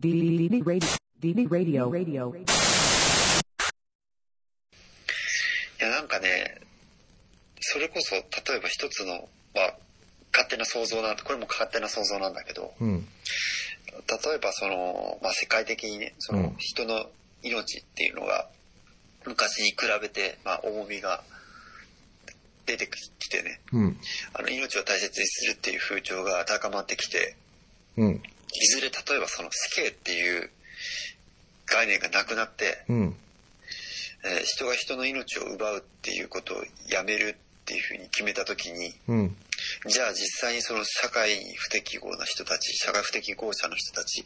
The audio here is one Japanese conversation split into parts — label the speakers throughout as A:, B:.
A: DD Radio. DD Radio. Radio.
B: いや、なんかね、それこそ、例えば一つの、まあ、勝手な想像なんこれも勝手な想像なんだけど、
C: うん。
B: 例えばその、まあ、世界的にね、そ
C: うん
B: の人の命っていうのが、昔に比べて、まあ、重みが出てきてね、
C: うん。
B: あの、命を大切にするっていう風潮が高まってきて、
C: うん。
B: いずれ例えばその死刑っていう概念がなくなって、
C: うん。
B: えー人が人の命を奪うっていうことをやめるっていうふうに決めた時に、
C: うん。
B: じゃあ実際にその社会に不適合な人たち、社会不適合者の人たち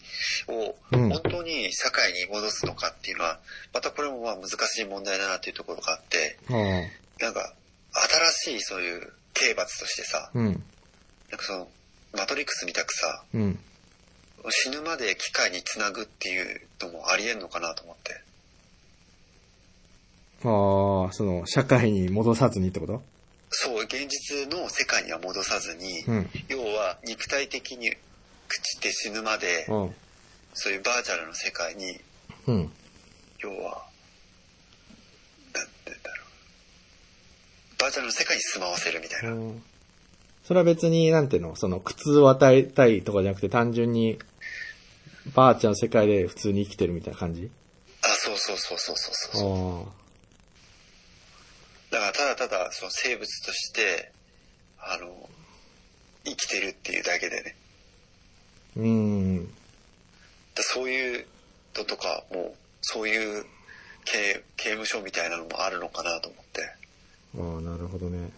B: を
C: うん
B: 本当に社会に戻すのかっていうのは、またこれもまあ難しい問題だなっていうところがあって、
C: ああ。
B: なんか新しいそういう刑罰としてさ、
C: うん。
B: なんかそのマトリックスみたくさ、
C: うん。
B: 死ぬまで機械につなぐっていうのもありえんのかなと思って。
C: ああ、その、社会に戻さずにってこと？
B: そう、現実の世界には戻さずに、
C: うん。
B: 要は肉体的に朽ちて死ぬまで、
C: うん。
B: そういうバーチャルの世界に、
C: うん。
B: 要は、なんて言うんだろう。バーチャルの世界に住まわせるみたいな。
C: それは別に、なんていうの、その、苦痛を与えたいとかじゃなくて、単純に、ばあちゃんの世界で普通に生きてるみたいな感じ？
B: あ、そうそうそうそうそう
C: あ
B: そう。
C: あ。
B: だからただただその生物として、あの、生きてるっていうだけでね。
C: うん。
B: だそういうのとかも、そういう刑刑務所みたいなのもあるのかなと思って。
C: ああ、なるほどね。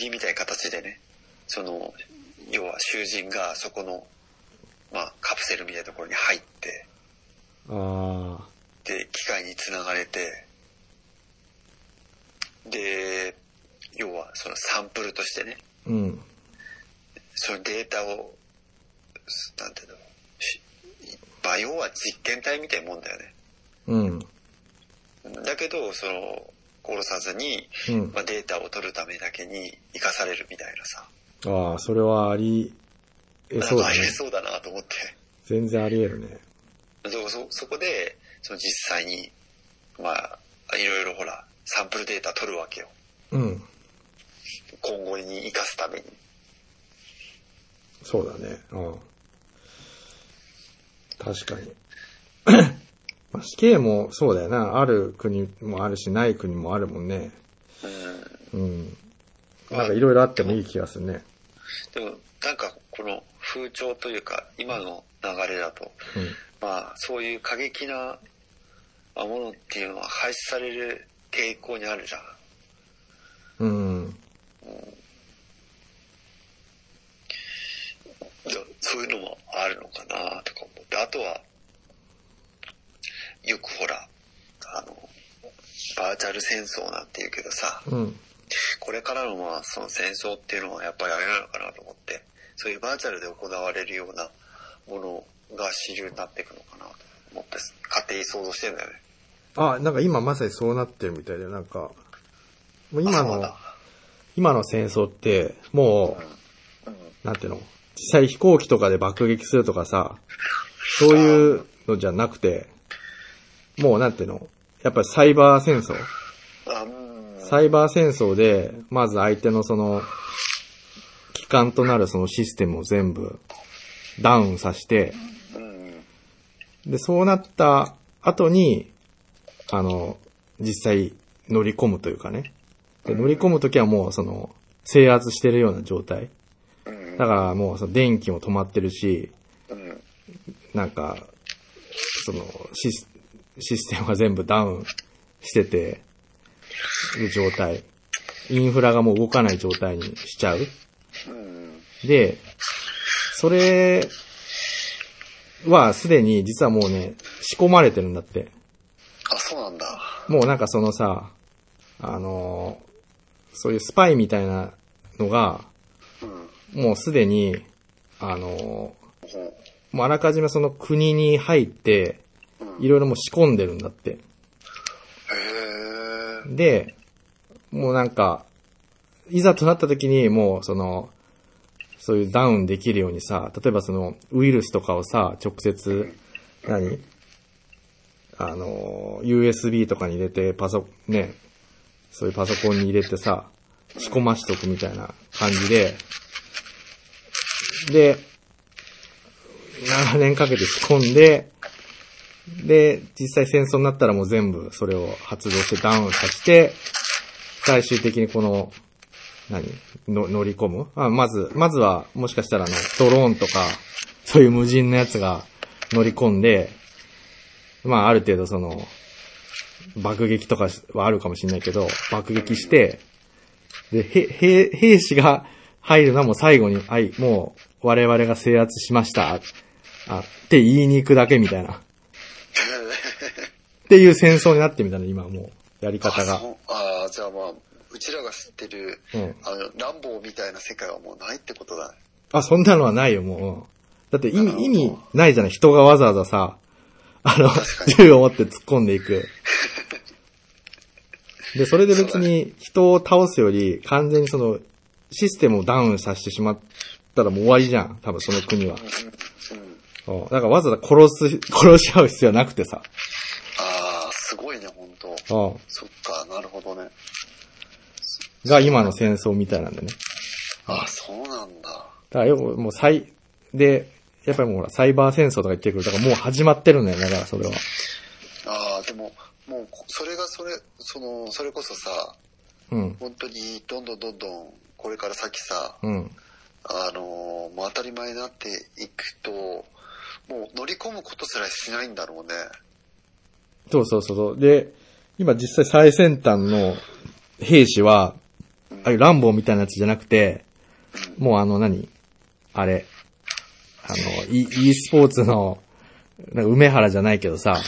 B: 棺みたいな形でね、その、要は囚人がそこの、まあ、カプセルみたいなところに入って。で、機械につながれて、で、要はそのサンプルとしてね、
C: うん。
B: そのデータを、なんていうの、しまあ、要は実験体みたいなもんだよね。
C: うん。
B: だけど、その、殺さずに、
C: うん
B: まあ、データを取るためだけに生かされるみたいなさ。
C: ああ、それはあり、え、そうだね。
B: かありえそうだなと思って。
C: 全然あり得るね。
B: そそそこでその実際にまあいろいろほらサンプルデータ取るわけよ
C: うん。
B: 今後に生かすために
C: そうだね。うん。確かに。まあ死刑もそうだよな。ある国もあるし、ない国もあるもんね。
B: うん
C: うん。なんかいろいろあってもいい気がするね。
B: でもなんかこの風潮というか今の流れだと
C: うん。
B: まあそういう過激なものっていうのは廃止される傾向にあるじゃん
C: うん。
B: でそういうのもあるのかなとか思ってあとはよくほらあのバーチャル戦争なんて言うけどさ、
C: うん。
B: これからのまあその戦争っていうのはやっぱりあれなのかなと思って、そういうバーチャルで行われるようなものが主流になっていくのかなと思って、勝手に想像してんだよね。
C: あ、なんか今まさにそうなってるみたいで、なんか、もう今の今の戦争って、もう、
B: うん。
C: なんていうの？実際飛行機とかで爆撃するとかさ、そういうのじゃなくて、もうなんていうの？やっぱりサイバー戦争？サイバー戦争で、まず相手のその、機関となるそのシステムを全部ダウンさせて、
B: うん。
C: で、そうなった後に、あの、実際乗り込むというかね。で乗り込むときはもうその、制圧してるような状態。
B: うん。
C: だからもうその電気も止まってるし、
B: うん。
C: なんか、そのシス、システムが全部ダウンしてて、る状態。インフラがもう動かない状態にしちゃう。
B: うん。
C: で、それはすでに実はもうね、仕込まれてるんだって。
B: あ、そうなんだ。
C: もうなんかそのさ、あのーそういうスパイみたいなのが、
B: うん。
C: もうすでに、あのもうあらかじめその国に入って。いろいろもう仕込んでるんだって。で、もうなんか、いざとなった時にもうその、そういうダウンできるようにさ、例えばそのウイルスとかをさ、直接何？あの、USB とかに入れて、パソ、ね、そういうパソコンに入れてさ、仕込ましとくみたいな感じで、で、7年かけて仕込んで、で、実際戦争になったらもう全部それを発動してダウンさせて、最終的にこの、何？の乗り込む？あまず、まずは、もしかしたらあの、ドローンとか、そういう無人のやつが乗り込んで、まあある程度その、爆撃とかはあるかもしれないけど、爆撃して、で、へ、兵、兵士が入るのはもう最後に、はい、もう我々が制圧しました。あ、って言いに行くだけみたいな。っていう戦争になってみたの、今もう、やり方が。
B: ああー、じゃあまあ、うちらが知ってる、
C: うん
B: あの、ランボーみたいな世界はもうないってことだね。
C: あ、そんなのはないよ、もううん。だって意味、意味ないじゃない人がわざわざさ、あの銃を持って突っ込んでいく。で、それで別に人を倒すより、完全にその、システムをダウンさせてしまったらもう終わりじゃん。多分その国は。
B: うん。
C: うんだからわざわざ殺す、殺し合う必要はなくてさ。
B: ああ、すごいね、本当
C: うん
B: そっか、なるほどね。
C: が今の戦争みたいなんだね。
B: ああ、そうなんだ。
C: だからよくもう最、で、やっぱりもうほら、サイバー戦争とか言ってくる。だからもう始まってるんだよね、だからそれは。
B: ああ、でも、もう、それがそれ、その、それこそさ、
C: うん。
B: 本当にどんどんどんどん、これから先さ、
C: うん。
B: あのーもう当たり前になっていくと、もう乗り込むことすらしないんだろうね。
C: そうそうそう。で、今実際最先端の兵士は、ああいうランボーみたいなやつじゃなくて、もうあの何？あれ、あの、e, e スポーツの、梅原じゃないけどさ、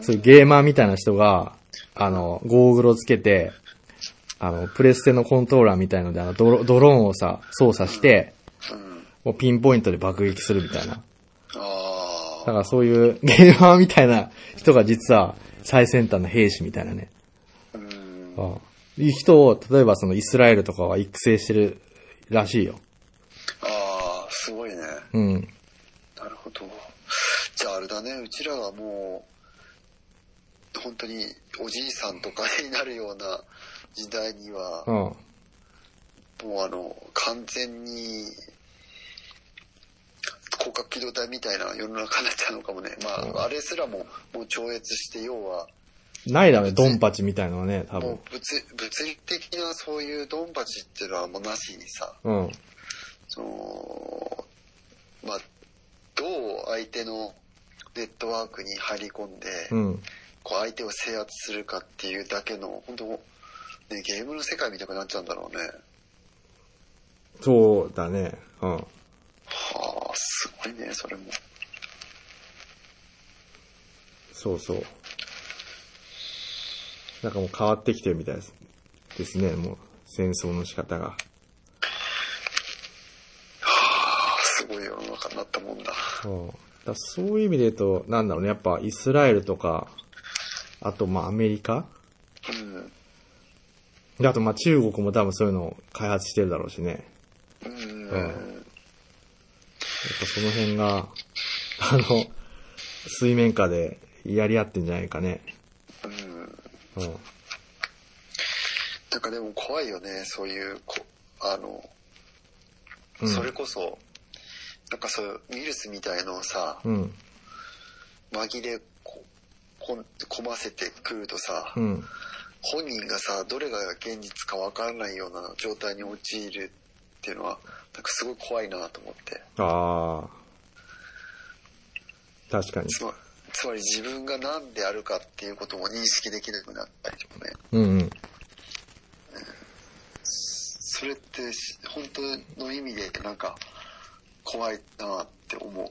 C: そういうゲーマーみたいな人が、あの、ゴーグルをつけて、あの、プレステのコントローラーみたいので、あのドロ、ドローンをさ、操作して、
B: うん。
C: もうピンポイントで爆撃するみたいな。
B: あ
C: だ
B: あ、
C: からそういう ゲーマーみたいな人が実は最先端の兵士みたいなね。
B: うん。
C: ああいい人を、例えばそのイスラエルとかは育成してるらしいよ。
B: ああ、すごいね。
C: うん。
B: なるほど。じゃああれだね、うちらはもう、本当におじいさんとかになるような時代には
C: う、ん。
B: もうあの、完全に、広角機動隊みたいな世の中になっちゃうのかもね。まあ、あれすらも、もう超越して、要は、
C: ないだろうね、ドンパチみたいのはね、多
B: もう
C: 分。
B: 物物理的なそういうドンパチっていうのはもうなしにさ、
C: うん。
B: その、まあ、どう相手のネットワークに入り込んで、
C: うん。
B: こう相手を制圧するかっていうだけの、本当ね、ゲームの世界みたくなっちゃうんだろうね。
C: そうだね。うん。
B: はあ、すごいね、それも。
C: そうそう。なんかもう変わってきてるみたいです。ですね、もう、戦争の仕方が。
B: はあ、すごい世の中になったもんだ。
C: うん。だそういう意味で言うと、なんだろうね、やっぱイスラエルとか、あとまあアメリカ
B: うん。
C: であとまあ中国も多分そういうのを開発してるだろうしね。
B: うん。
C: ぱその辺が、あの、水面下でやり合ってんじゃないかね。
B: うん。
C: うん。
B: なんかでも怖いよね、そういう、こあの、
C: うん
B: それこそ、なんかそういうウイルスみたいのをさ、
C: うん。
B: 紛れここ込ませてくるとさ、
C: うん。
B: 本人がさ、どれが現実かわからないような状態に陥るっていうのは、なんかすごい怖いなと思って。
C: ああ。確かに。
B: つまつまり自分が何であるかっていうことも認識できなくなったりとかね。
C: うんうん。
B: それってし本当の意味でなんか怖いなって思う。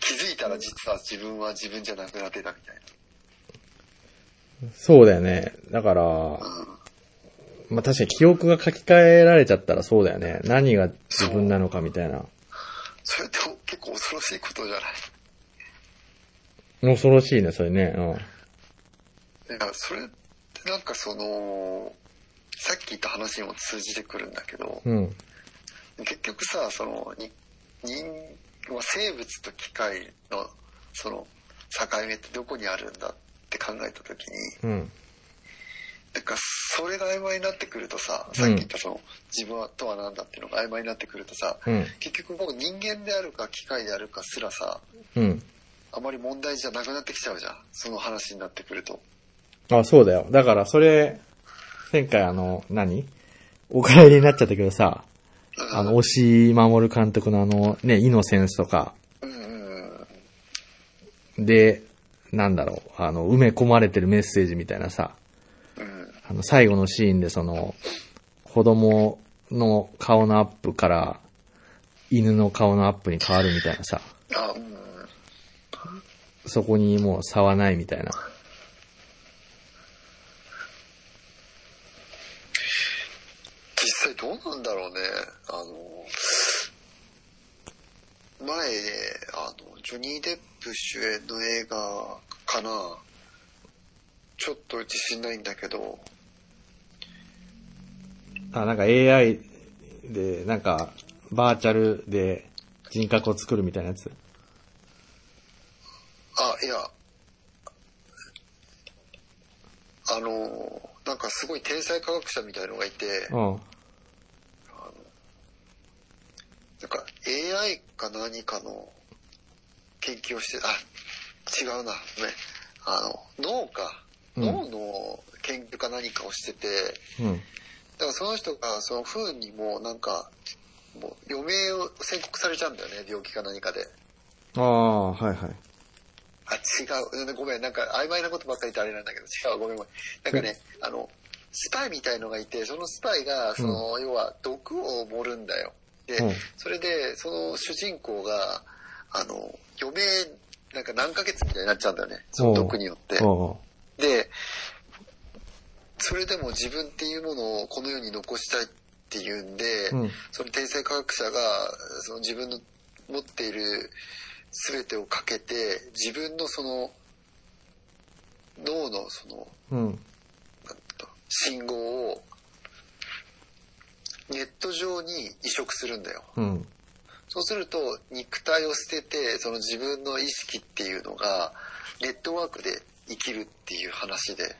B: 気づいたら実は自分は自分じゃなくなってたみたい
C: そうだよね。だから、
B: な。うん。
C: まあ確かに記憶が書き換えられちゃったらそうだよね。何が自分なのかみたいな。
B: それって結構恐ろしいことじゃない？
C: 恐ろしいね、それね。
B: いや、それってなんかその、さっき言った話にも通じてくるんだけど、
C: うん。うん。
B: 結局さ、その、に人まあ、生物と機械のその境目ってどこにあるんだって考えた時に、
C: うん。
B: なんかそれが曖昧になってくるとさ、さっき言ったその自分はとは何だっていうのが曖昧になってくるとさ、
C: うん。
B: 結局もう人間であるか機械であるかすらさ、
C: うん。
B: あまり問題じゃなくなってきちゃうじゃん。その話になってくると。
C: あ、そうだよ。だから、それ、前回あの、何？お蔵入りになっちゃったけどさ、あの、押し守監督のあの、ね、イノセンスとか、
B: うんうんうん。
C: で、なんだろう、あの、埋め込まれてるメッセージみたいなさ、
B: うん。
C: あの、最後のシーンでその、子供の顔のアップから、犬の顔のアップに変わるみたいなさ、そこにもう差はないみたいな。
B: 実際どうなんだろうね。あの、前、あの、ジョニー・デップ主演の映画かな。ちょっと自信ないんだけど、
C: あ、なんか AI で、なんか、バーチャルで人格を作るみたいなやつ？
B: あ、いや、あの、なんかすごい天才科学者みたいのがいて、
C: うん。
B: なんか AI か何かの研究をして、あ、違うな、ごめん。あの、脳か。
C: うん
B: 脳の研究か何かをしてて、
C: うん。
B: だからその人がその不運にもなんか、もう余命を宣告されちゃうんだよね、病気か何かで。
C: ああ、はいはい。
B: あ、違う。うんごめん、なんか曖昧なことばっかり言ってあれなんだけど、違う、ごめんごめん。なんかね、あの、スパイみたいのがいて、そのスパイが、その、要は毒を盛るんだよ。で、
C: うん
B: それで、その主人公が、あの、余命、なんか何ヶ月みたいになっちゃうんだよね。その毒によって。で、それでも自分っていうものをこの世に残したいっていうんで、
C: うん
B: その天才科学者が、その自分の持っている全てをかけて、自分のその、脳のその、
C: うん。
B: 信号を、ネット上に移植するんだよ。
C: うん。
B: そうすると、肉体を捨てて、その自分の意識っていうのが、ネットワークで生きるっていう話で。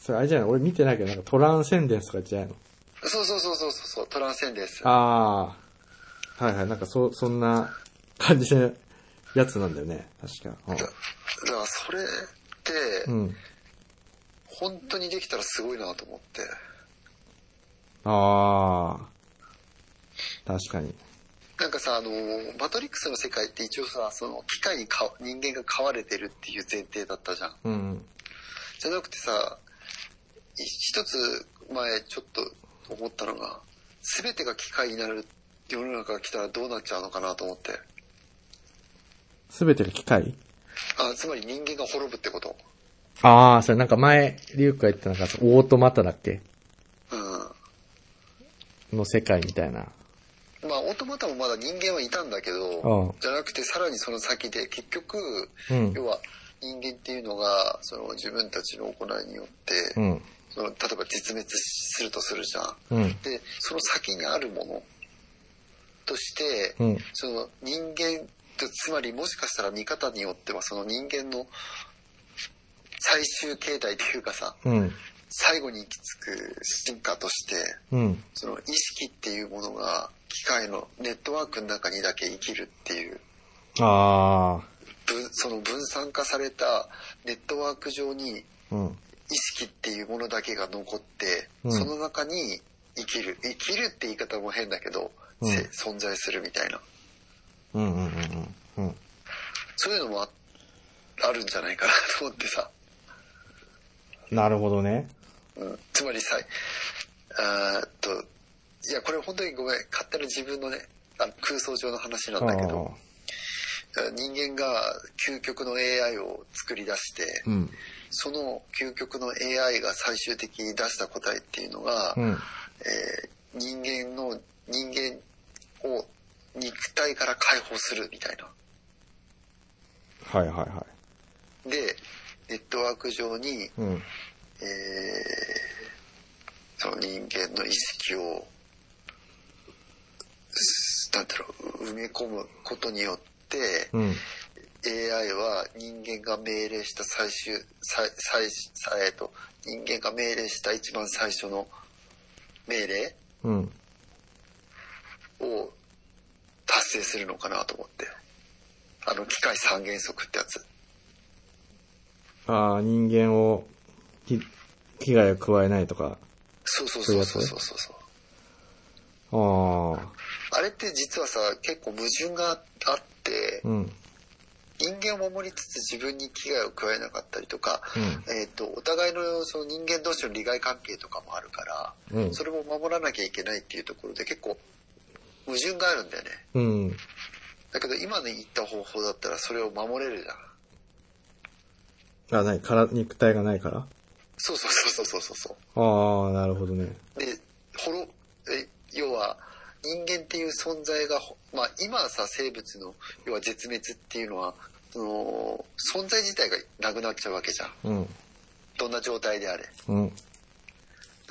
C: それあれじゃない？俺見てないけど、なんかトランセンデンスとかじゃないの？
B: そうそうそうそうそう、トランセンデンス。
C: ああ。はいはい。なんかそ、そんな感じのやつなんだよね。確か。
B: だだからそれって
C: う、ん。うん。
B: 本当にできたらすごいなと思って。
C: ああ。確かに。
B: なんかさ、あの、マトリックスの世界って一応さ、その機械にか人間が飼われてるっていう前提だったじゃん。
C: うん。
B: じゃなくてさ、い一つ前ちょっと思ったのが、全てが機械になる世の中が来たらどうなっちゃうのかなと思って。
C: すべてが機械？
B: あ、つまり人間が滅ぶってこと。
C: ああ、それなんか前、リュウクが言ったなんか、オートマタだっけ？
B: うん。
C: の世界みたいな。
B: まあ、オートマタもまだ人間はいたんだけど、
C: うん
B: じゃなくてさらにその先で結局、
C: うん。
B: 要は人間っていうのがその自分たちの行いによって、
C: うん。
B: その例えば絶滅するとするじゃん。
C: うん。
B: でその先にあるものとして、
C: うん。
B: その人間とつまりもしかしたら見方によってはその人間の最終形態というかさ
C: うん。
B: 最後に行き着く進化として
C: うん。
B: その意識っていうものが機械のネットワークの中にだけ生きるっていう
C: あ
B: 分その分散化されたネットワーク上に
C: あ。うん。
B: 意識っていうものだけが残って、
C: うん。
B: その中に生きる。生きるって言い方も変だけど、
C: うん。
B: せ存在するみたいな。
C: うんうんうん。
B: そういうのもああるんじゃないかなと思ってさ、
C: なるほどね。
B: うん、つまりさあといやこれ本当にごめん勝手な自分のねあの空想上の話なんだけど人間が究極の AI を作り出して、
C: うん。
B: その究極の AI が最終的に出した答えっていうのが、
C: うん。
B: えー人間の人間を肉体から解放するみたいな。
C: はいはいは
B: で、ネットワーク上に、
C: い。うん。
B: えーその人間の意識を、すなんだろう、埋め込むことによって、
C: うん。
B: AI は人間が命令した最終、最、最、最、えっと、人間が命令した一番最初の命令
C: うん。
B: を達成するのかなと思って。あの、機械三原則ってやつ。
C: ああ、人間を、き危害を加えないとか。
B: そうそうそうそうそうそうそう。
C: ああ、
B: あれって実はさ、結構矛盾があって、
C: うん。
B: 人間を守りつつ自分に危害を加えなかったりとか、
C: うん
B: えっ、と、お互いのその人間同士の利害関係とかもあるから、
C: うん
B: それも守らなきゃいけないっていうところで結構矛盾があるんだよね。
C: うん。
B: だけど今の言った方法だったらそれを守れるじゃん。
C: あ、ない、から、肉体がないから？
B: そうそうそうそうそうそう。
C: ああ、なるほどね。
B: で、ほろ、え、要は、人間っていう存在が、ほまあ今はさ、生物の、要は絶滅っていうのは、その、存在自体がなくなっちゃうわけじゃん。
C: うん。
B: どんな状態であれ。
C: うん。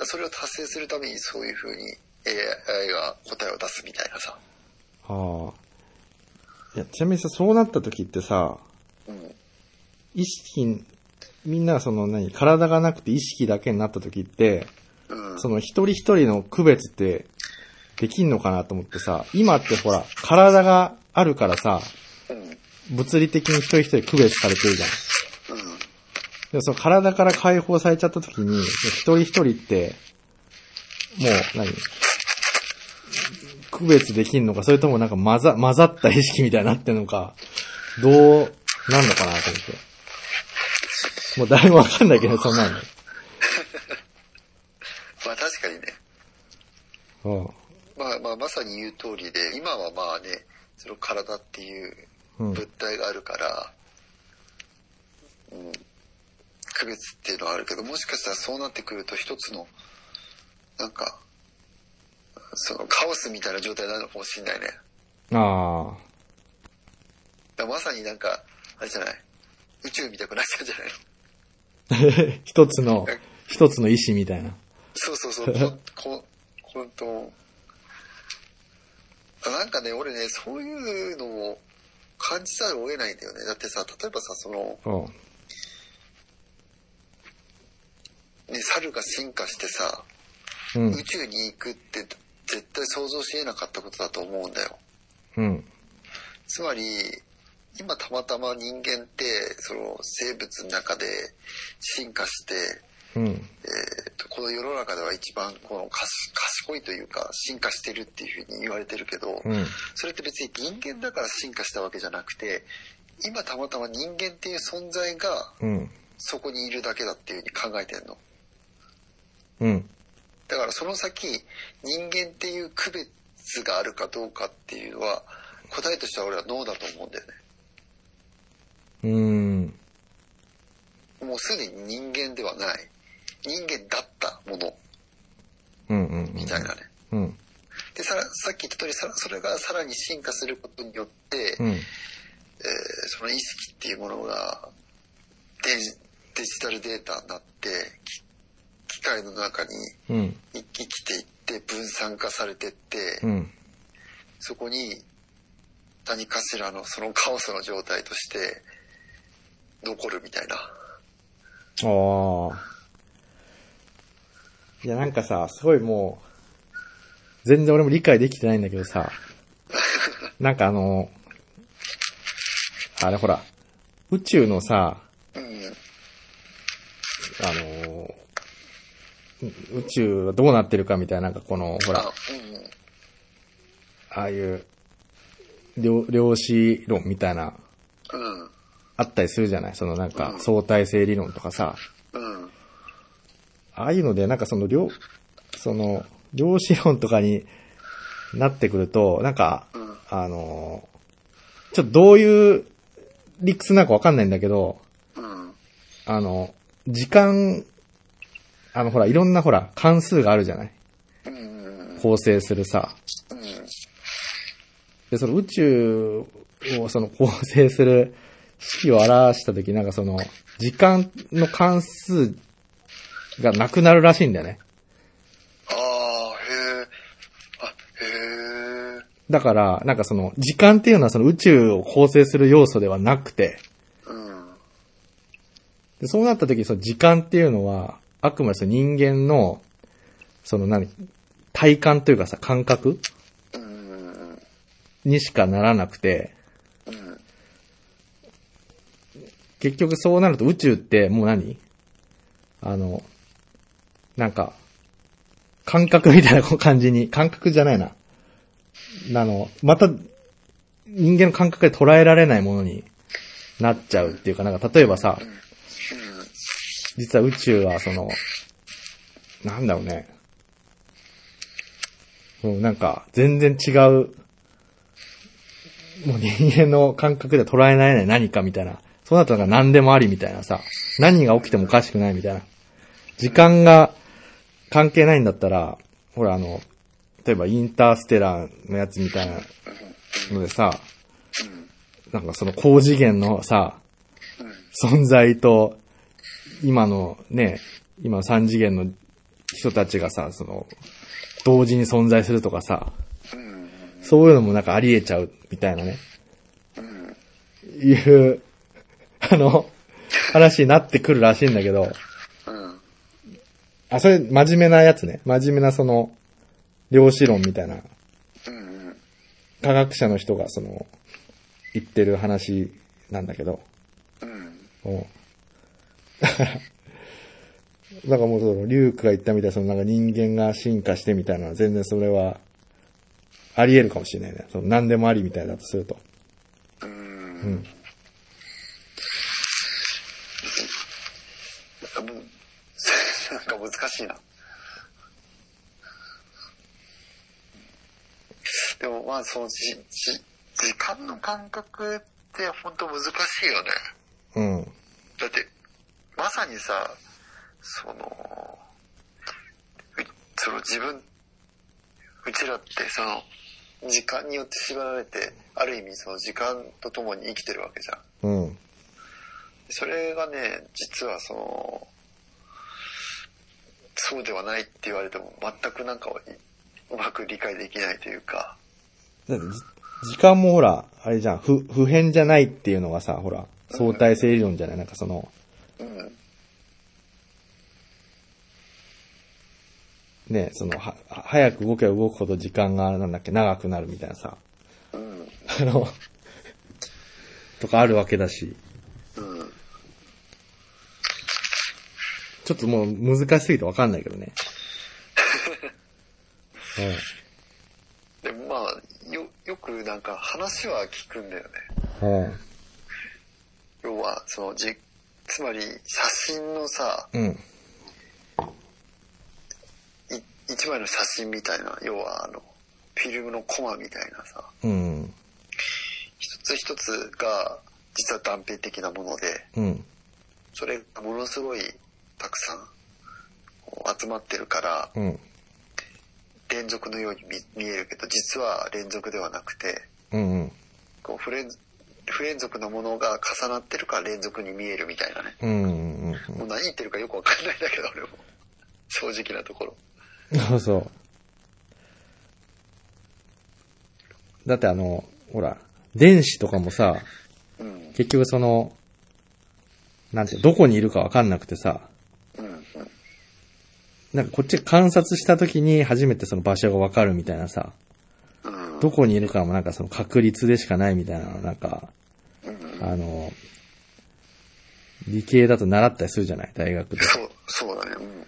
B: らそれを達成するためにそういう風に AI が答えを出すみたいなさ。
C: ああ。いや、ちなみにさ、そうなった時ってさ、
B: うん。
C: 意識、みんながその何、体がなくて意識だけになった時って、
B: うん。
C: その一人一人の区別ってできんのかなと思ってさ、今ってほら、体があるからさ、
B: うん。
C: 物理的に一人一人区別されてるじゃん。
B: うん。
C: でもその体から解放されちゃった時に、一人一人って、もう何、区別できんのか、それともなんか混ざ、混ざった意識みたいになってんのか、どうなんのかなと思って。もう誰もわかんないけど、そんなの。
B: まあ確かにね。
C: うん。
B: まあまあまさに言う通りで、今はまあね、その体っていう
C: うん。
B: 物体があるから、うん、区別っていうのはあるけど、もしかしたらそうなってくると一つの、なんか、そのカオスみたいな状態になるのかもしれないね。
C: あ
B: だからまさになんか、あれじゃない？宇宙みたくなっちゃうんじゃない？の
C: あ。一つの、一つの意志みたいな。
B: そうそうそう、こ、こ、ほんと。あなんかね、俺ね、そういうのを感じざるを得ないんだよね。だってさ、例えばさ、その、
C: うん。
B: ね、猿が進化してさ、
C: うん
B: 宇。宙に行くって絶対想像し得なかったことだと思うんだよ。
C: うん。
B: つまり、今たまたま人間って、その生物の中で進化して、
C: うん。
B: えーとこの世の中では一番この賢いというか進化してるっていうふうに言われてるけど、
C: うん。
B: それって別に人間だから進化したわけじゃなくて、今たまたま人間っていう存在が
C: うん。
B: そこにいるだけだっていうふうに考えてんの。
C: うん。
B: だからその先、人間っていう区別があるかどうかっていうのは、答えとしては俺はノーだと思うんだよね。
C: うん。
B: もうすでに人間ではない。人間だったもの
C: うん。うん。
B: みたいなね。
C: うん。
B: で、さら、さっき言った通り、さそれがさらに進化することによって、
C: うん。
B: えーその意識っていうものがデジデジタルデータになって、き機械の中に
C: うん。
B: 生きていって分散化されてって、
C: うん。
B: そこに何かしらのそのカオスの状態として残るみたいな。
C: ああ。いや、なんかさ、すごいもう、全然俺も理解できてないんだけどさ、なんかあの、あれほら、宇宙のさ、
B: うん。
C: あの、う宇宙がどうなってるかみたいな、なんかこの、ほら、
B: あ、うん。
C: ああいう、量量子論みたいな、
B: うん。
C: あったりするじゃない？そのなん
B: う
C: か
B: ん
C: 相対性理論とかさ、
B: うん。
C: ああいうので、なんかその量、その、量子論とかになってくると、なんか、あの、ちょっとどういう理屈なのかわかんないんだけど、あの、時間、あのほら、いろんなほら、関数があるじゃない？構成するさ。で、その宇宙をその構成する式を表したとき、なんかその、時間の関数がなくなるらしいんだよね。
B: ああ、へえ。あ、へえ。
C: だから、なんかその、時間っていうのはその宇宙を構成する要素ではなくて、
B: うん。
C: でそうなった時、その時間っていうのは、あくまでその人間の、その何、体感というかさ、感覚
B: うん。
C: にしかならなくて、
B: うん。
C: 結局そうなると宇宙ってもう何？あの、なんか、感覚みたいな感じに、感覚じゃないな。あの、また、人間の感覚で捉えられないものになっちゃうっていうか、なんか例えばさ、実は宇宙はその、なんだろうね。もうなんか、全然違う、もう人間の感覚で捉えられない何かみたいな。そうなったら何でもありみたいなさ、何が起きてもおかしくないみたいな。時間が関係ないんだったら、ほらあの、例えばインターステラーのやつみたいなのでさ、なんかその高次元のさ、存在と、今のね、今3次元の人たちがさ、その、同時に存在するとかさ、そういうのもなんかあり得ちゃうみたいなね、いう、あの、話になってくるらしいんだけど、あ、それ真面目なやつね。真面目なその、量子論みたいな、
B: うん。
C: 科学者の人がその、言ってる話なんだけど、
B: うん。
C: うん。だから、だからもうその、リュウクが言ったみたいな、そのなんか人間が進化してみたいなのは全然それは、あり得るかもしれないね。その何でもありみたいだとすると。
B: うんかもう、なんか難しいな。でもまあそのじ、じ、時間の感覚って本当難しいよね。
C: うん。
B: だって、まさにさ、その、うその自分、うちらってその、時間によって縛られて、ある意味その時間とともに生きてるわけじゃん。
C: うん。
B: それがね、実はその、そうではないって言われても全くなんかうまく理解できないというか、
C: 時間もほら、あれじゃん、不、不変じゃないっていうのがさ、ほら、相対性理論じゃない？なんかその、
B: うん、
C: ね、その、は、早く動けば動くほど時間が、なんだっけ、長くなるみたいなさ、
B: うん、
C: あの、とかあるわけだし、
B: うん。
C: ちょっともう難しすぎてわかんないけどね。
B: でもまあ、よ、よくなんか話は聞くんだよね。要は、そのじ、つまり写真のさ、
C: うん。
B: い一枚の写真みたいな、要はあの、フィルムのコマみたいなさ、
C: うん。
B: 一つ一つが実は断片的なもので、
C: うん。
B: それがものすごいたくさん集まってるから
C: うん。
B: 連続のように見見えるけど実は連続ではなくて
C: うん。うん。
B: こう不連不連続なものが重なってるから連続に見えるみたいなね
C: うん。うん。
B: もう何言ってるかよくわかんないんだけど俺も正直なところ
C: そうそう。だってあの、ほら、電子とかもさ、
B: うん
C: 結局その、なんてどこにいるかわかんなくてさ、
B: うんうん
C: なんかこっち観察した時に初めてその場所がわかるみたいなさ、
B: うん。
C: どこにいるかもなんかその確率でしかないみたいな、なんか、
B: うん。
C: あの、理系だと習ったりするじゃない？大学で。
B: そうそうだね。うん。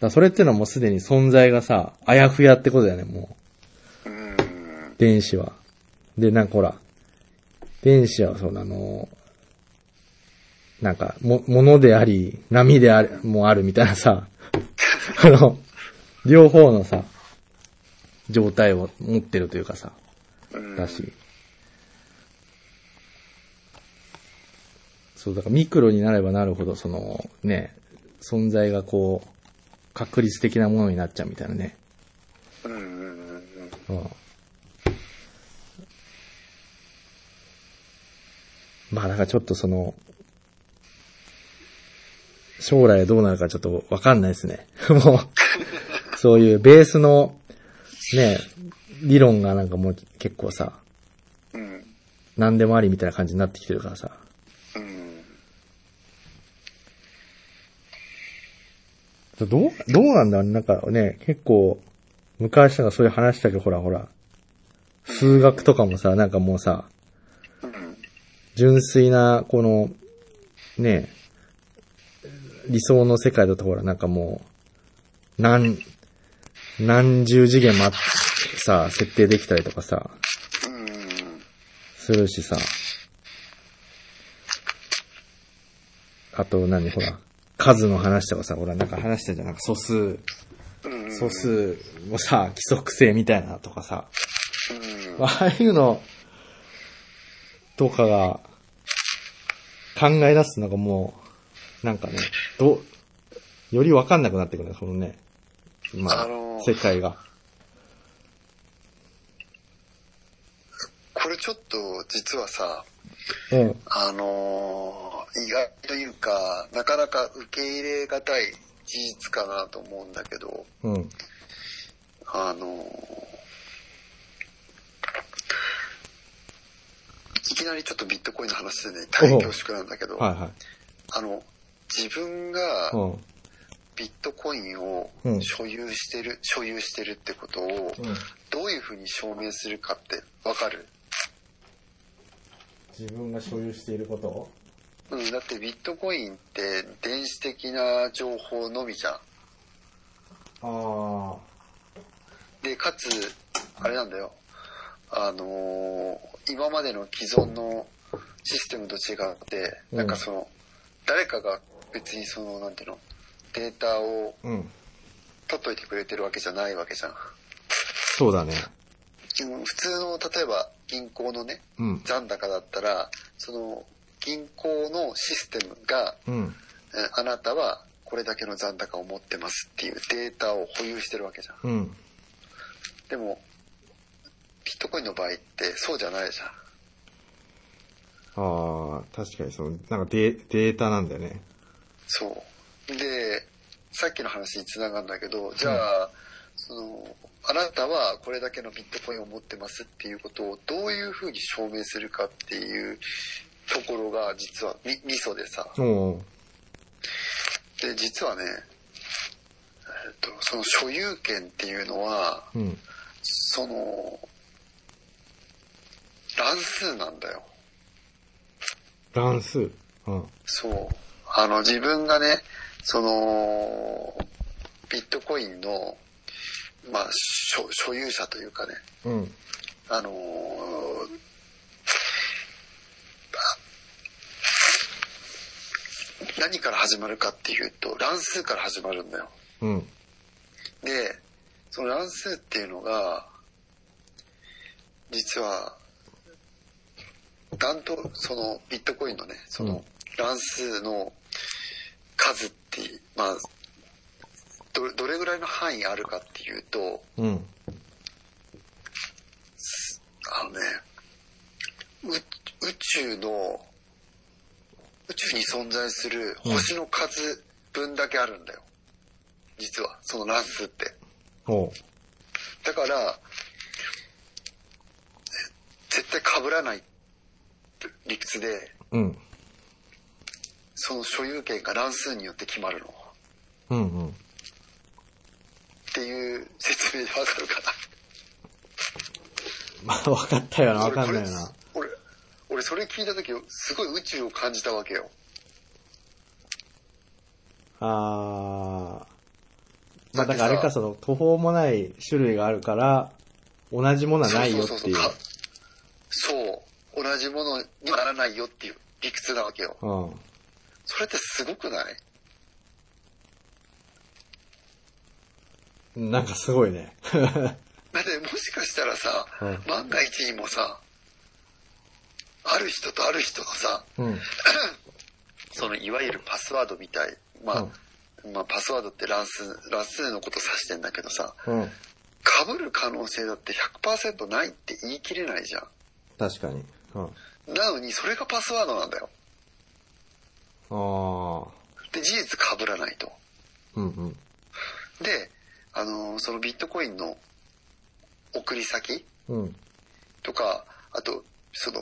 C: らそれってのはもうすでに存在がさ、あやふやってことだよね、もう。
B: うん。
C: 電子は。で、なんかほら、電子はそのあの、なんか、も、ものであり、波である、もあるみたいなさ、あの、両方のさ、状態を持ってるというかさ、
B: うん
C: だし。そう、だからミクロになればなるほど、その、ね、存在がこう、確率的なものになっちゃうみたいなね。
B: うん
C: まあ、だからちょっとその、将来どうなるかちょっとわかんないですね。もう、そういうベースの、ね、理論がなんかもう結構さ、
B: うん。
C: 何でもありみたいな感じになってきてるからさ。
B: うん。
C: どう、どうなんだなんかね、結構、昔なんかそういう話したけど、ほらほら、数学とかもさ、なんかもうさ、
B: うん。
C: 純粋な、この、ね、理想の世界だとほら、なんかもう、何、何十次元もあってさ、設定できたりとかさ、するしさ。あと何ほら、数の話とかさ、ほら、なんか話したじゃん。なんか素数、素数もさ、規則性みたいなとかさ。ああいうの、とかが、考え出すのがもう、なんかね、どう、よりわかんなくなってくるね、そのね、まあ、
B: あのー
C: 世界が。
B: これちょっと実はさ、
C: うん。
B: あのー意外というか、なかなか受け入れがたい事実かなと思うんだけど、
C: うん。
B: あのーいきなりちょっとビットコインの話でね、大変恐縮なんだけど、
C: はいはい。
B: あの、自分が
C: うん。
B: ビットコインを
C: うん
B: 所有してる、所有してるってことを、
C: うん。
B: どういうふうに証明するかってわかる？
C: 自分が所有していること？を
B: うん、だってビットコインって電子的な情報のみじゃん。
C: ああ。
B: で、かつ、あれなんだよ。あのー今までの既存のシステムと違って、
C: うん
B: なんかその、誰かが別にその、なんていうの、データを
C: うん。
B: 取っといてくれてるわけじゃないわけじゃん。
C: そうだね。
B: うん普通の、例えば銀行のね、
C: うん。
B: 残高だったら、その、銀行のシステムが、
C: うん。
B: えあなたはこれだけの残高を持ってますっていうデータを保有してるわけじゃん。
C: うん。
B: でも、ビットコインの場合ってそうじゃないじゃん。
C: ああ、確かにその、なんかデデータなんだよね。
B: そう。で、さっきの話につながるんだけど、じゃあ、その、あなたはこれだけのビットコインを持ってますっていうことをどういうふうに証明するかっていうところが実はみミソでさ。で、実はね、えっと、その所有権っていうのは、
C: うん。
B: その、乱数なんだよ。
C: 乱数。うん。
B: そう。あの、自分がね、その、ビットコインの、まあ、所所有者というかね、
C: うん。
B: あのーあ何から始まるかっていうと、乱数から始まるんだよ。
C: うん。
B: で、その乱数っていうのが、実は、なんと、そのビットコインのね、そ
C: うん
B: の乱数の数って、まあ、どどれぐらいの範囲あるかっていうと、
C: うん。
B: あのね、う宇宙の、宇宙に存在する星の数分だけあるんだよ。実は、その乱数って。だから、え絶対被らない理屈で、
C: うん。
B: その所有権が乱数によって決まるの。っ
C: うんうん。
B: ていう説明でわかるかな。
C: まあ、わかったよな、わかんないよな。
B: 俺、俺、俺それ聞いた時、すごい宇宙を感じたわけよ。
C: あー。まあ、だからあれか、その、途方もない種類があるから、同じものはないよっていう。
B: かそう。同じものにならないよっていう理屈なわけよ。
C: うん。
B: それってすごくない？
C: なんかすごいね。
B: だってもしかしたらさ、
C: うん
B: 万が一にもさ、ある人とある人のさ、
C: うん。
B: そのいわゆるパスワードみたい。まあ、まあパスワードって乱数、乱数のこと指してんだけどさ、
C: うん。
B: 被る可能性だって100%ないって言い切れないじゃ
C: 確かに。うん。
B: ん。なのにそれがパスワードなんだよ。
C: あ
B: で、事実被らないと。
C: ー。うんうん。
B: で、あのーそのビットコインの送り先
C: うん。
B: とか、あと、その、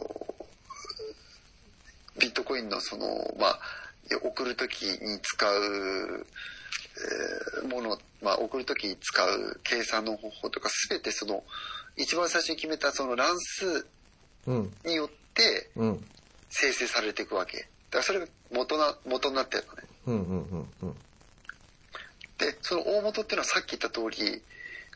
B: ビットコインのその、まあ、送るときに使う、えーもの、まあ、送るときに使う計算の方法とか、すべてその、一番最初に決めたその乱数
C: うん。
B: によって
C: うん。
B: 生成されていくわけ。だからそれが元な、元になってるのね。
C: うん。うん。うん。うん。
B: で、その大元っていうのはさっき言った通り、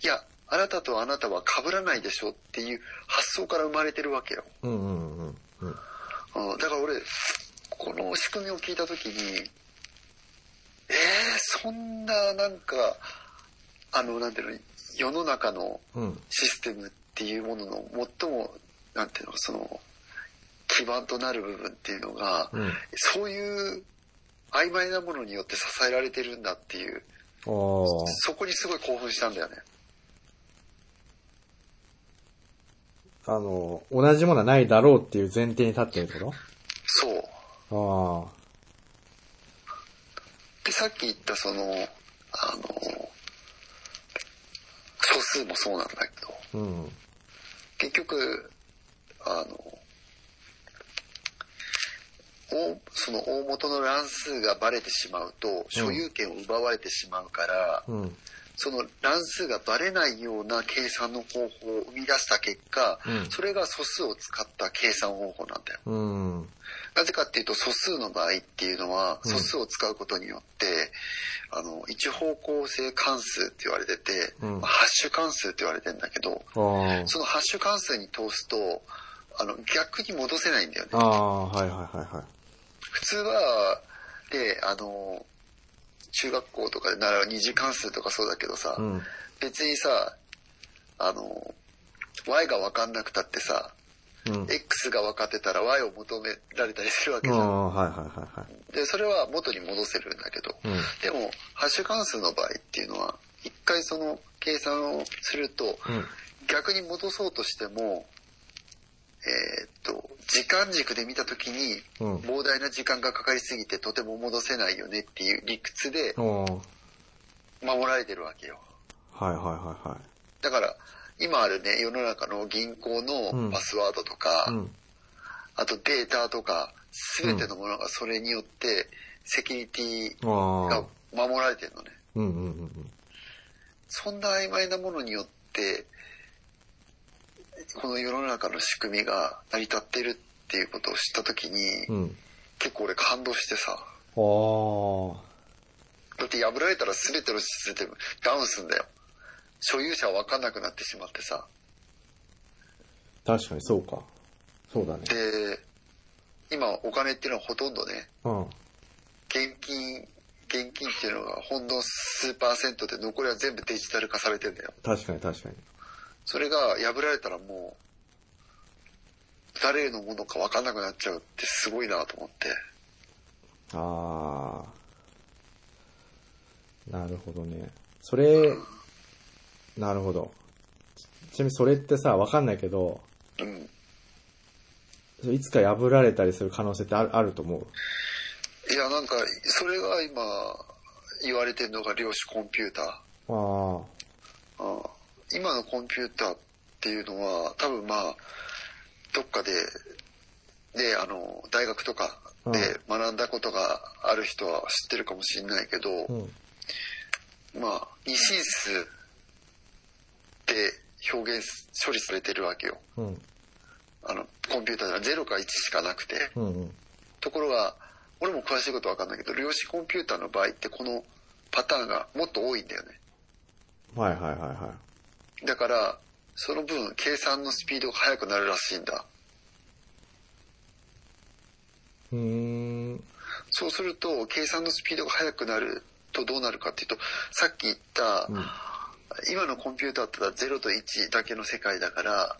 B: いや、あなたとあなたは被らないでしょっていう発想から生まれてるわけよ。
C: うん。うん。うん。うん。
B: うん、だから俺、この仕組みを聞いたときに、えー、そんななんか、あの、なんていうの、世の中の
C: うん。
B: システムっていうものの最も、なんていうの、その、基盤となる部分っていうのが、
C: うん。
B: そういう曖昧なものによって支えられてるんだっていう。そこにすごい興奮したんだよね。
C: あの、同じものはないだろうっていう前提に立ってるってこ
B: そう。
C: とあ
B: で、さっき言ったその、あの、素数もそうなんだけど、
C: あ。うん。
B: 結局、あの、大その大元の乱数がバレてしまうと、所有権を奪われてしまうから、
C: うん。
B: その乱数がバレないような計算の方法を生み出した結果、
C: うん
B: それが素数を使った計算方法なんだよ。
C: うん。
B: なぜかっていうと素数の場合っていうのは
C: うん
B: 素数を使うことによって、あの一方向性関数って言われてて、
C: うん
B: まあハッシュ関数って言われてんだけど。そのハッシュ関数に通すとあの逆に戻せないんだよね
C: ああ、はいはいはいはい。
B: 普通はであの中学校とかで習う二次関数とかそうだけどさ、
C: うん。
B: 別にさあの y が分かんなくたってさ
C: うん。
B: x が分かってたら y を求められたりするわけじゃん、
C: はいはいはいはい。
B: でそれは元に戻せるんだけど、
C: うん。
B: でもハッシュ関数の場合っていうのは一回その計算をすると
C: うん。
B: 逆に戻そうとしてもえーっと時間軸で見た時に
C: うん。
B: 膨大な時間がかかりすぎてとても戻せないよねっていう理屈で守られてるわけよ
C: はいはいはいはい。
B: だから今あるね世の中の銀行のパスワードとか、
C: うん。
B: あとデータとか全てのものがそれによってセキュリティが。守られてるのね
C: うんうんうん
B: そんな曖昧なものによって、この世の中の仕組みが成り立ってるっていうことを知った時に、
C: うん。うん。
B: 結構俺感動してさ。だって破られたら全てのシステムダウンすんだよ。所有者は分かんなくなってしまってさ。
C: 確かにそうか。そうだね。
B: で、今お金っていうのはほとんどね、
C: うん。
B: 現金、現金っていうのがほんの数パーセントで残りは全部デジタル化されてんだよ。
C: 確かに確かに。
B: それが破られたらもう、誰のものか分かんなくなっちゃうってすごいなと思って。
C: ああ。なるほどね。それ、なるほど。ちなみにそれってさ、わかんないけど、
B: うん。
C: いつか破られたりする可能性ってあるあると思う？
B: いや、なんか、それが今、言われてるのが量子コンピューター。
C: あ
B: うん今のコンピューターっていうのは、多分まあ、どっかで、で、あの、大学とかで学んだことがある人は知ってるかもしれないけど、
C: あ。うん。
B: まあ、二進数で表現、処理されてるわけよ。
C: うん。
B: あの、コンピューターでは0か1しかなくて。
C: うんうん。
B: ところが、俺も詳しいことわかんないけど、量子コンピューターの場合ってこのパターンがもっと多いんだよね。
C: はいはいはいは
B: だから、その分、計算のスピードが速くなるらしいんだ。
C: い。うーん。
B: そうすると、計算のスピードが速くなるとどうなるかっていうと、さっき言った、
C: うん
B: 今のコンピューターってのは0と1だけの世界だから、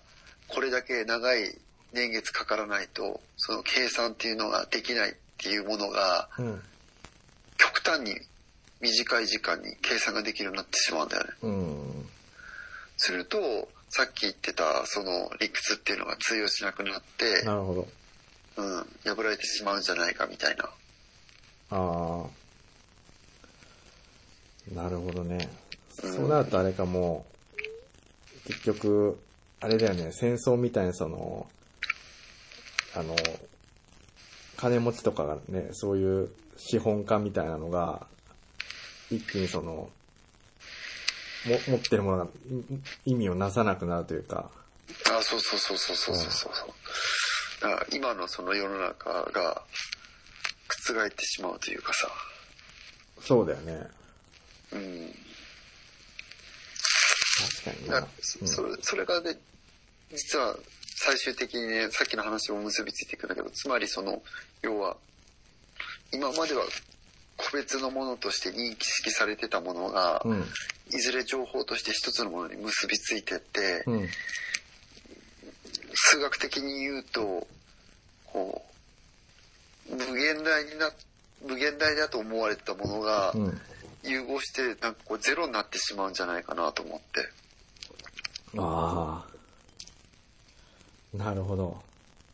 B: これだけ長い年月かからないと、その計算っていうのができないっていうものが、
C: うん。
B: 極端に短い時間に計算ができるようになってしまうんだよね。
C: うん。
B: すると、さっき言ってたその理屈っていうのが通用しなくなって、
C: なるほど。
B: うん、破られてしまうんじゃないかみたいな。
C: ああ。なるほどね。
B: うん
C: そうなるとあれかもう、結局、あれだよね、戦争みたいなその、あの、金持ちとかがね、そういう資本家みたいなのが、一気にその、も、持ってるものがい意味をなさなくなるというか、
B: あ、そうそうそうそうそうそうそう。だから今のその世の中が覆ってしまうというかさ。
C: そうだよね。
B: うん。
C: 確かにな
B: それそれがね、実は最終的にね、さっきの話も結びついていくんだけど、つまりその、要は、今までは個別のものとして認識されてたものが、
C: うん。
B: いずれ情報として一つのものに結びついてって、
C: うん。
B: 数学的に言うと、こう、無限大にな、無限大だと思われてたものが
C: う、ん。
B: 融合して、なんかこうゼロになってしまうんじゃないかなと思って。
C: ああ。なるほど。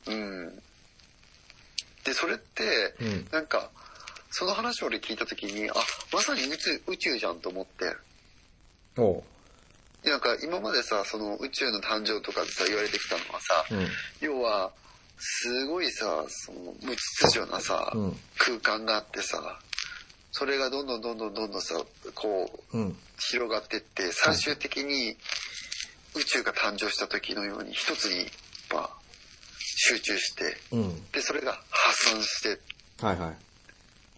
B: うん。で、それって、
C: うん。
B: なんか、その話を俺聞いた時に、あ、まさに宇宙、宇宙じゃんと思って。
C: おう。
B: なんか今までさ、その宇宙の誕生とかでさ、言われてきたのはさ、
C: うん。
B: 要は、すごいさ、その無秩序なさ、
C: うん。
B: 空間があってさ、それがどんどんどんどんどんどんさ、こう、
C: うん。
B: 広がってって、最終的に宇宙が誕生した時のように一つに、まあ、集中して、
C: うん。
B: で、それが発散して、
C: はいはい。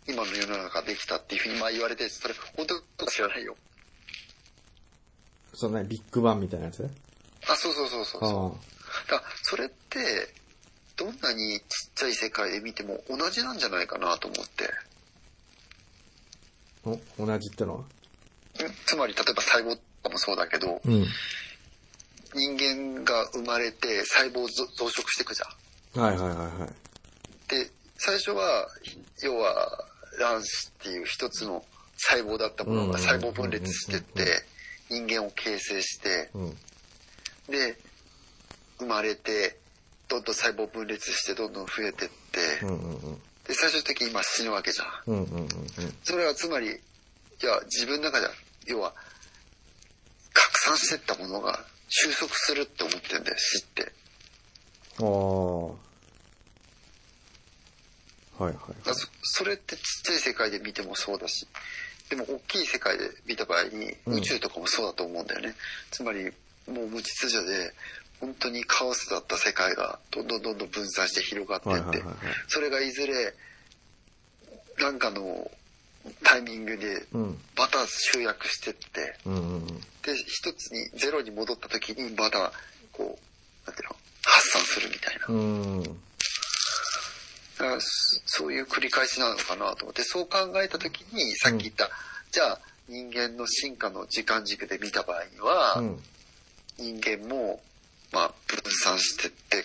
B: 今の世の中ができたっていうふうにまあ言われて、それ本当か知らないよ。
C: そんなビッグバンみたいなやつ？
B: あ、そうそうそうそう
C: あ
B: そう。だそれって、どんなにちっちゃい世界で見ても同じなんじゃないかなと思って。
C: あ。お、同じってのは？
B: んつまり、例えば細胞とかもそうだけど、
C: うん。
B: 人間が生まれて細胞増殖していくじゃん。
C: はいはいはいはい。
B: で、最初は、要は、卵子っていう一つの細胞だったものが細胞分裂してって、人間を形成して、
C: うん。
B: で、生まれて、どんどん細胞分裂してどんどん増えてって。で、最終的に今死ぬわけじゃん。それはつまり、いや、自分の中では、要は、拡散してったものが収束するって思ってんだよ、死って。
C: はいはい
B: そそれってちっちゃい世界で見てもそうだし、でも大きい世界で見た場合に
C: うん
B: 宇宙とかもそうだと思うんだよね。つまりもう無秩序で本当にカオスだった世界がどんどんどんどん分散して広がっていって、それがいずれなんかのタイミングで
C: うん。
B: また集約してって、
C: うんうんうん。
B: で、一つにゼロに戻った時にまたこう、なんていうの、発散するみたいな。そそういう繰り返しなのかなと思って、そう考えた時に、さっき言った、じゃあ人間の進化の時間軸で見た場合には、
C: うん。
B: 人間も、まあ、分散してって、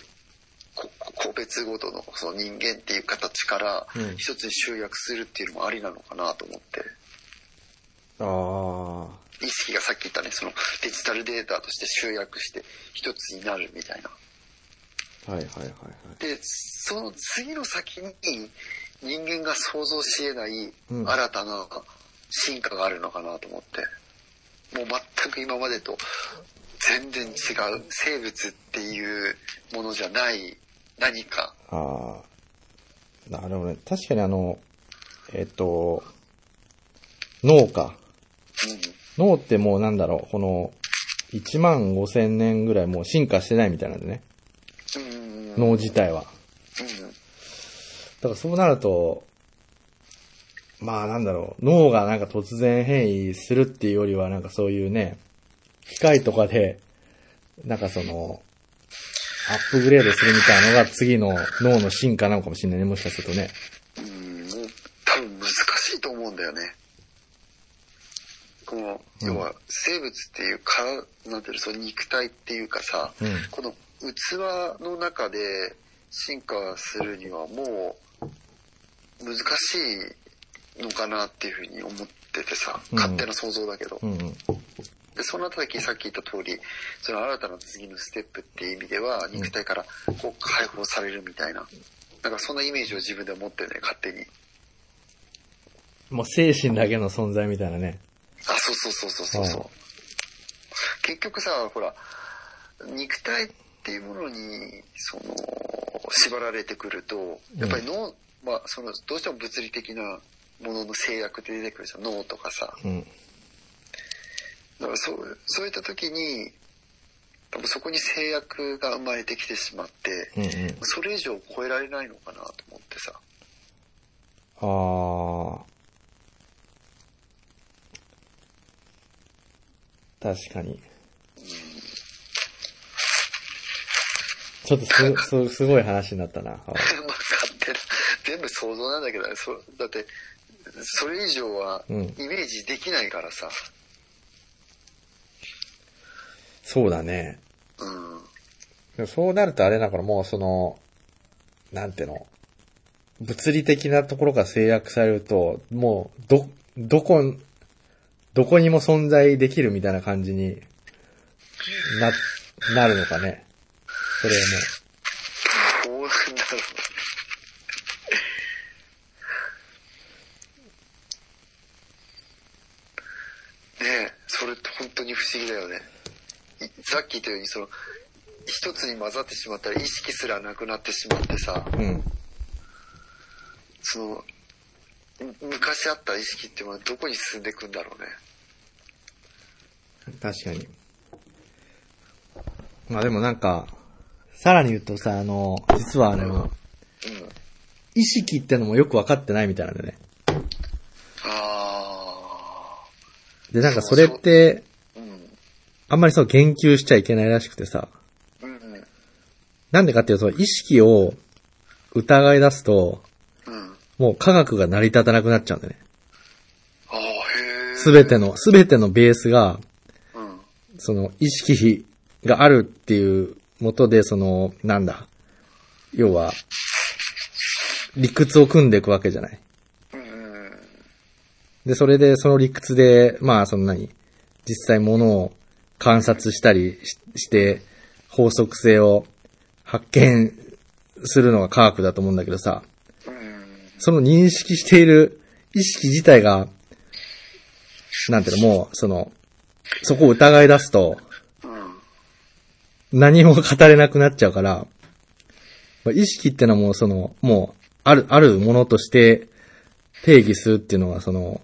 B: こ個別ごとのその人間っていう形から
C: うん
B: 一つに集約するっていうのもありなのかなと思って、
C: ああ。
B: 意識がさっき言ったね、そのデジタルデータとして集約して一つになるみたいな。
C: はいはいはいはい。
B: で、その次の先に人間が想像し得ない
C: うん
B: 新たな進化があるのかなと思って。もう全く今までと全然違う生物っていうものじゃない何か。
C: ああ。なるほどね。確かにあの、えっと、脳か。脳ってもうなんだろう、この、1万5千年ぐらいもう進化してないみたいなんでね。脳自体は。
B: うん。
C: だからそうなると、まあなんだろう、脳がなんか突然変異するっていうよりはなんかそういうね、機械とかで、なんかその、アップグレードするみたいなのが次の脳の進化なのかもしれないね、もしかするとね。
B: うん、もう多分難しいと思うんだよね。この、
C: うん
B: 要は生物っていうか、なんていうの、その肉体っていうかさ、
C: うん。
B: この器の中で進化するにはもう難しいのかなっていうふうに思っててさ、
C: うん
B: 勝手な想像だけど。
C: うんうん。
B: で、その時さっき言った通り、その新たな次のステップっていう意味では、肉体からこう解放されるみたいな。なんかそんなイメージを自分で持ってね、勝手に。
C: もう精神だけの存在みたいなね。
B: あ、そうそうそうそうそうそう。結局さ、ほら、肉体っていうものに、その、縛られてくると、やっぱり脳、まあ、その、どうしても物理的なものの制約って出てくるじゃん。脳とかさ。
C: うん。
B: だからそう、そういった時に、多分そこに制約が生まれてきてしまって、
C: うんうん。
B: それ以上超えられないのかなと思ってさ。
C: ああ。確かに。ちょっとす、す、すごい話になったな。あ
B: まあ勝手な、全部想像なんだけどね、そだって、それ以上は
C: うん
B: イメージできないからさ。
C: そうだね。
B: うん。
C: そうなるとあれだからもうその、なんていうの、物理的なところが制約されると、もう、ど、どこ、どこにも存在できるみたいな感じにな、なるのかね。それも。
B: どうなんだろう。ねえ、それって本当に不思議だよね。いさっき言ったように、その、一つに混ざってしまったら意識すらなくなってしまってさ、
C: うん。
B: その、む昔あった意識っていうのはどこに進んでいくんだろうね。
C: 確かに。まあでもなんか、さらに言うとさ、あの、実はあの、
B: うん。
C: 意識ってのもよくわかってないみたいなんだよね。
B: あ
C: で、なんかそれって、
B: ー。うん。
C: あんまりそう言及しちゃいけないらしくてさ、
B: うんうん。
C: なんでかっていうと、意識を疑い出すと、
B: うん。
C: もう科学が成り立たなくなっちゃうんだよね。
B: ああ、へえ。
C: すべての、すべてのベースが、
B: うん。
C: その意識があるっていう元で、その、なんだ。要は、理屈を組んでいくわけじゃない。
B: うん。
C: で、それで、その理屈で、まあ、その何実際物を観察したりしして、法則性を発見するのが科学だと思うんだけどさ、
B: うん。
C: その認識している意識自体が、なんていうの、もう、その、そこを疑い出すと、
B: うん。
C: 何も語れなくなっちゃうから、まあ意識ってのはもうその、もう、ある、あるものとして定義するっていうのがその、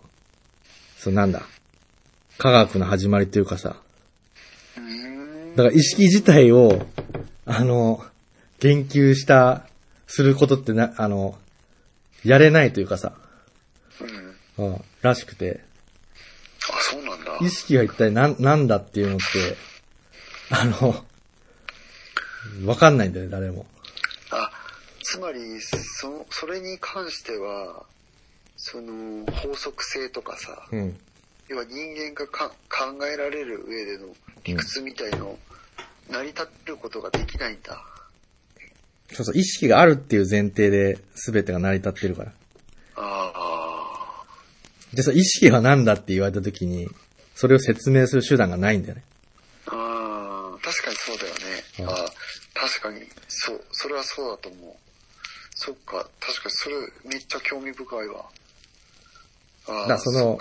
C: そのなんだ、科学の始まりというかさ、
B: うん。
C: だから意識自体を、あの、言及した、することってな、あの、やれないというかさ、
B: うん。
C: うん、らしくて、
B: あ、そうなんだ。
C: 意識が一体なん、なんだっていうのって、あの、わかんないんだよね、誰も。
B: あ、つまり、そ、それに関しては、その、法則性とかさ、
C: うん。
B: 要は人間がか考えられる上での理屈みたいの、成り立ることができないんだ。
C: そうそう、意識があるっていう前提で全てが成り立ってるから。
B: ああ。
C: で、その意識は何だって言われた時に、それを説明する手段がないんだよね。
B: ああ、確かにそうだよね。
C: うん
B: ああ、確かに、そう、それはそうだと思う。そっか、確かにそれめっちゃ興味深いわ。ああ
C: だその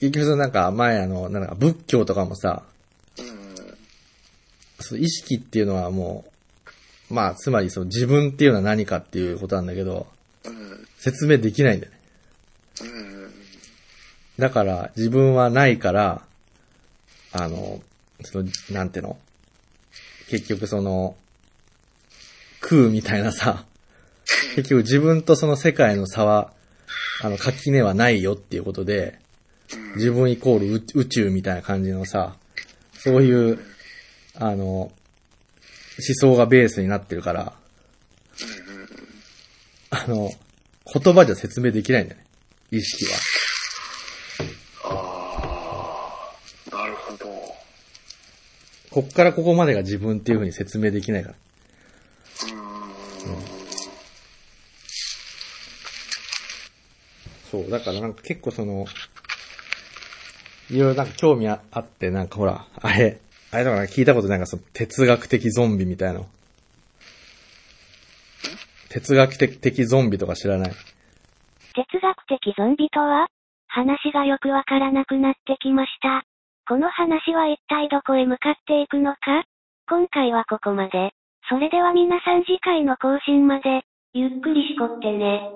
C: 結局そのなんか前あの、なんか仏教とかもさ、
B: うん、
C: その意識っていうのはもう、まあ、つまりその自分っていうのは何かっていうことなんだけど、
B: うん、
C: 説明できないんだよね。
B: うん、
C: だから自分はないから、あの、その、なんての？結局その、空みたいなさ、結局自分とその世界の差は、あの、垣根はないよっていうことで、自分イコール宇宇宙みたいな感じのさ、そういう、あの、思想がベースになってるから、あの、言葉じゃ説明できないんだよね。意識は。
B: ああ、なるほど。
C: こっからここまでが自分っていう風に説明できないから。そう、だからなんか結構その、いろいろなんか興味ああって、なんかほら、あれ、あれだから聞いたことなんかその哲学的ゾンビみたいな。哲学的ゾンビとか知らない？
D: 哲学的ゾンビとは？話がよくわからなくなってきました。この話は一体どこへ向かっていくのか？今回はここまで。それでは皆さん次回の更新まで、ゆっくりしこってね。